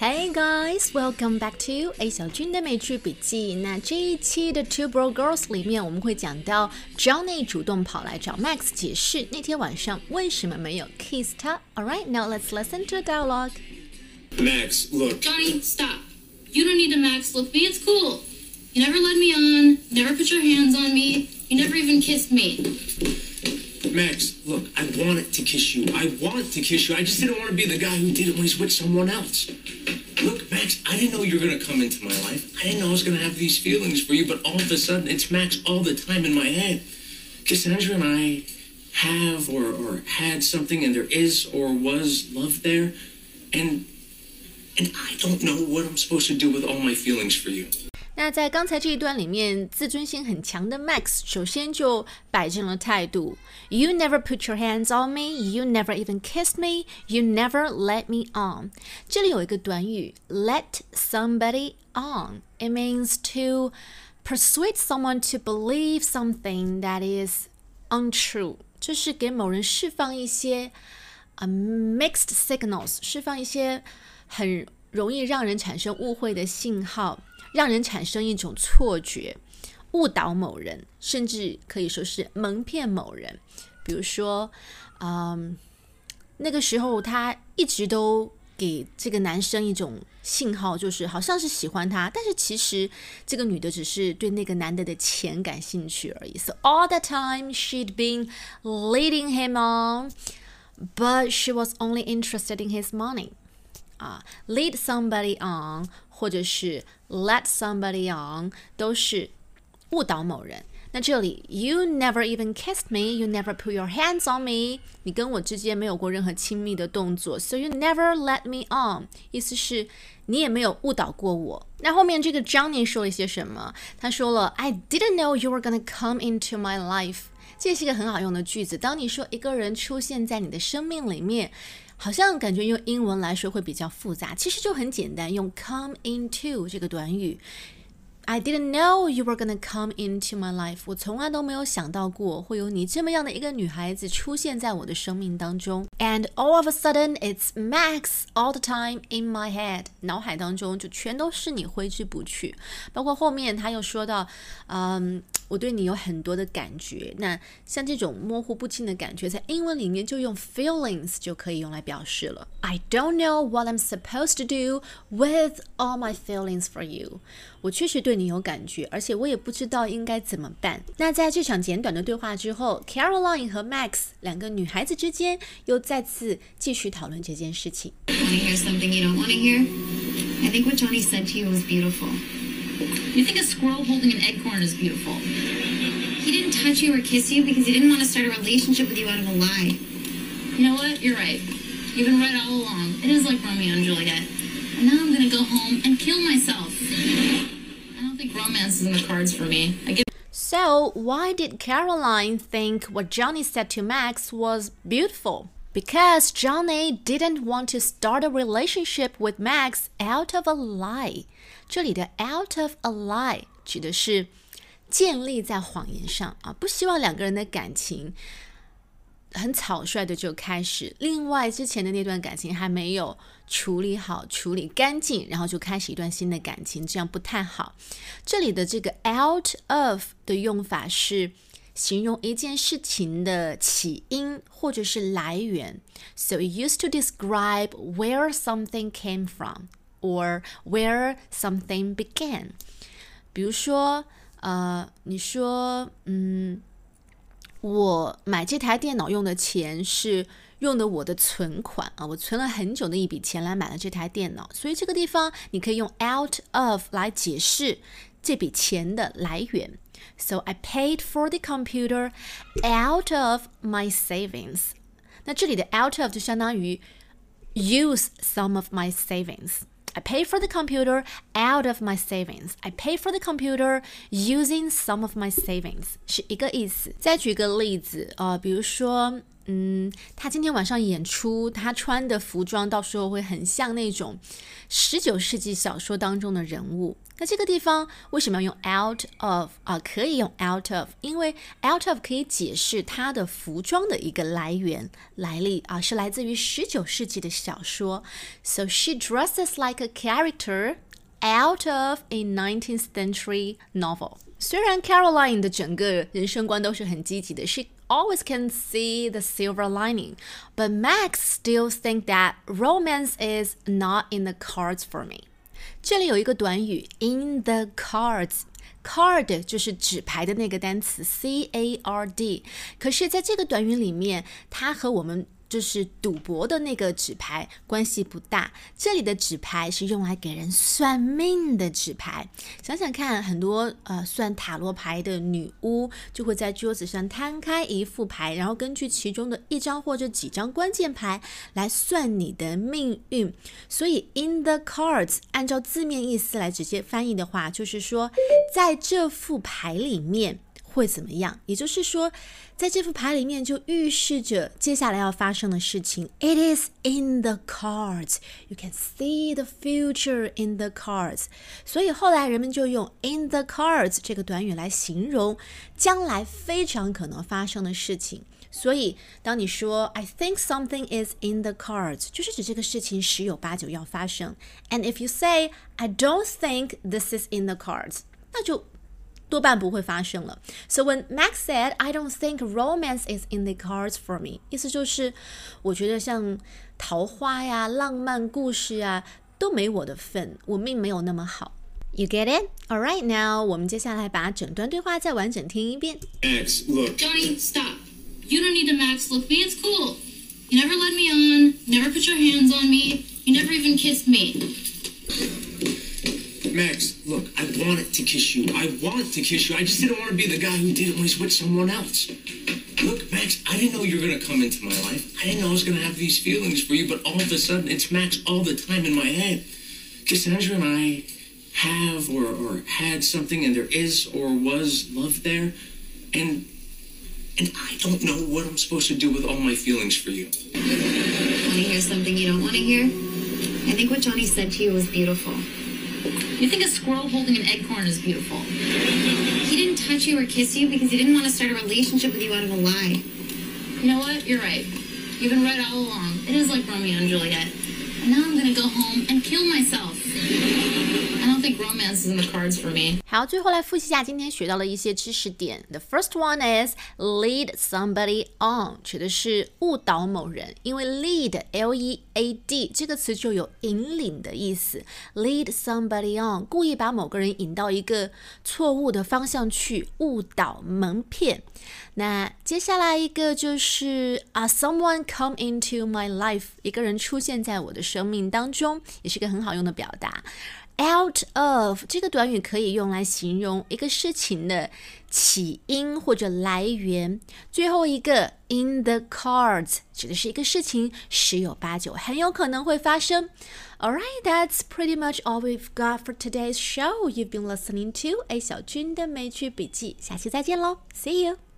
Hey guys, welcome back to A 小军的美剧笔记。那这一期的 Two Broke Girls 里面，我们会讲到 Johnny 主动跑来找 Max 解释那天晚上为什么没有 kiss 他。Alright, now let's listen to the dialogue. Max, look. Johnny, stop. You don't need to Max look me. It's cool. You never led me on. Never put your hands on me. You never even kissed me. Max, look, I wanted to kiss you. I wanted to kiss you. I just didn't want to be the guy who did it when he's with someone else. Max, I didn't know you were going to come into my life. I didn't know I was going to have these feelings for you, but all of a sudden, it's Max all the time in my head. Cassandra and I have or, or had something, and there is or was love there. And and I don't know what I'm supposed to do with all my feelings for you. 那在刚才这一段里面，自尊心很强的 Max 首先就摆正了态度。You never put your hands on me. You never even kissed me. You never let me on. 这里有一个短语，let somebody on. It means to persuade someone to believe something that is untrue，就是给某人释放一些呃 mixed signals，释放一些很容易让人产生误会的信号。 让人产生一种错觉，误导某人，甚至可以说是蒙骗某人。比如说，嗯，那个时候他一直都给这个男生一种信号，就是好像是喜欢他，但是其实这个女的只是对那个男的的钱感兴趣而已。So all the time she'd been leading him on, but she was only interested in his money. 啊，lead somebody on，或者是 let somebody on，都是误导某人。那这里，you never even kissed me，you never put your hands on me，你跟我之间没有过任何亲密的动作，so you never let me on，意思是你也没有误导过我。那后面这个 Johnny 说了一些什么？他说了，I didn't know you were gonna come into my life。这是一个很好用的句子。当你说一个人出现在你的生命里面。 好像感觉用英文来说会比较复杂，其实就很简单，用 come into 这个短语。I didn't know you were gonna come into my life。我从来都没有想到过会有你这么样的一个女孩子出现在我的生命当中。And all of a sudden, it's Max all the time in my head。脑海当中就全都是你挥之不去。包括后面他又说到，嗯。我对你有很多的感觉，那像这种模糊不清的感觉，在英文里面就用 feelings 就可以用来表示了。I don't know what I'm supposed to do with all my feelings for you。我确实对 你有感觉，而且我也不知道应该怎么办。那在这场简短的对话之后，Caroline 和 Max 两个女孩子之间又再次继续讨论这件事情。Want to hear something you don't want to hear? I think what Johnny said to you was beautiful. You think a squirrel holding an acorn is beautiful? He didn't touch you or kiss you because he didn't want to start a relationship with you out of a lie. You know what? You're right. You've been right all along. It is like Romeo and Juliet. And now I'm gonna go home and kill myself. I don't think romance is in the cards for me. I get so, why did Caroline think what Johnny said to Max was beautiful? Because Johnny didn't want to start a relationship with Max out of a lie. 这里的 out of a lie 指的是建立在谎言上啊，不希望两个人的感情 很草率的就开始。另外，之前的那段感情还没有处理好、处理干净，然后就开始一段新的感情，这样不太好。这里的这个 out of 的用法是形容一件事情的起因或者是来源。So it used to describe where something came from. or where something began。比如说，呃，你说，嗯，我买这台电脑用的钱是用的我的存款啊，我存了很久的一笔钱来买了这台电脑，所以这个地方你可以用 out of 来解释这笔钱的来源。So I paid for the computer out of my savings。那这里的 out of 就相当于 use some of my savings。I pay for the computer out of my savings. I pay for the computer using some of my savings 是一个意思。再举个例子啊、呃，比如说 嗯，他今天晚上演出，他穿的服装到时候会很像那种十九世纪小说当中的人物。那这个地方为什么要用 out of 啊？可以用 out of，因为 out of 可以解释他的服装的一个来源来历啊，是来自于十九世纪的小说。So she dresses like a character out of a 19th century novel。虽然 Caroline 的整个人生观都是很积极的，she always can see the silver lining, but Max still think that romance is not in the cards for me. 这里有一个短语 in the cards。card 就是纸牌的那个单词，c a r d。可是，在这个短语里面，它和我们 就是赌博的那个纸牌关系不大，这里的纸牌是用来给人算命的纸牌。想想看，很多呃算塔罗牌的女巫就会在桌子上摊开一副牌，然后根据其中的一张或者几张关键牌来算你的命运。所以，in the cards 按照字面意思来直接翻译的话，就是说在这副牌里面。会怎么样？也就是说，在这副牌里面就预示着接下来要发生的事情。It is in the cards. You can see the future in the cards. 所以后来人们就用 in the cards 这个短语来形容将来非常可能发生的事情。所以当你说 I think something is in the cards，就是指这个事情十有八九要发生。And if you say I don't think this is in the cards，那就 多半不会发生了。So when Max said, "I don't think romance is in the cards for me"，意思就是我觉得像桃花呀、浪漫故事啊都没我的份，我命没有那么好。You get it? All right, now 我们接下来把整段对话再完整听一遍。Max, look. Johnny, stop. You don't need to max look me. It's cool. You never led me on. Never put your hands on me. You never even kissed me. Max, look, I wanted to kiss you. I want to kiss you. I just didn't want to be the guy who did it when he's with someone else. Look, Max, I didn't know you were going to come into my life. I didn't know I was going to have these feelings for you, but all of a sudden, it's Max all the time in my head. Cassandra and I have or, or had something, and there is or was love there. And and I don't know what I'm supposed to do with all my feelings for you. Want to hear something you don't want to hear? I think what Johnny said to you was beautiful. You think a squirrel holding an acorn is beautiful. He didn't touch you or kiss you because he didn't want to start a relationship with you out of a lie. You know what? You're right. You've been right all along. It is like Romeo and Juliet. And now I'm gonna go home and kill myself. The comments in the cards for me. 好，最后来复习一下今天学到的一些知识点。The first one is lead somebody on，指的是误导某人，因为 lead L E A D 这个词就有引领的意思。Lead somebody on，故意把某个人引到一个错误的方向去，误导、蒙骗。那接下来一个就是啊，someone come into my life，一个人出现在我的生命当中，也是个很好用的表达。Out of 这个短语可以用来形容一个事情的起因或者来源。最后一个 in the cards 指的是一个事情十有八九很有可能会发生。All right, that's pretty much all we've got for today's show. You've been listening to A 小军的美剧笔记，下期再见喽，See you.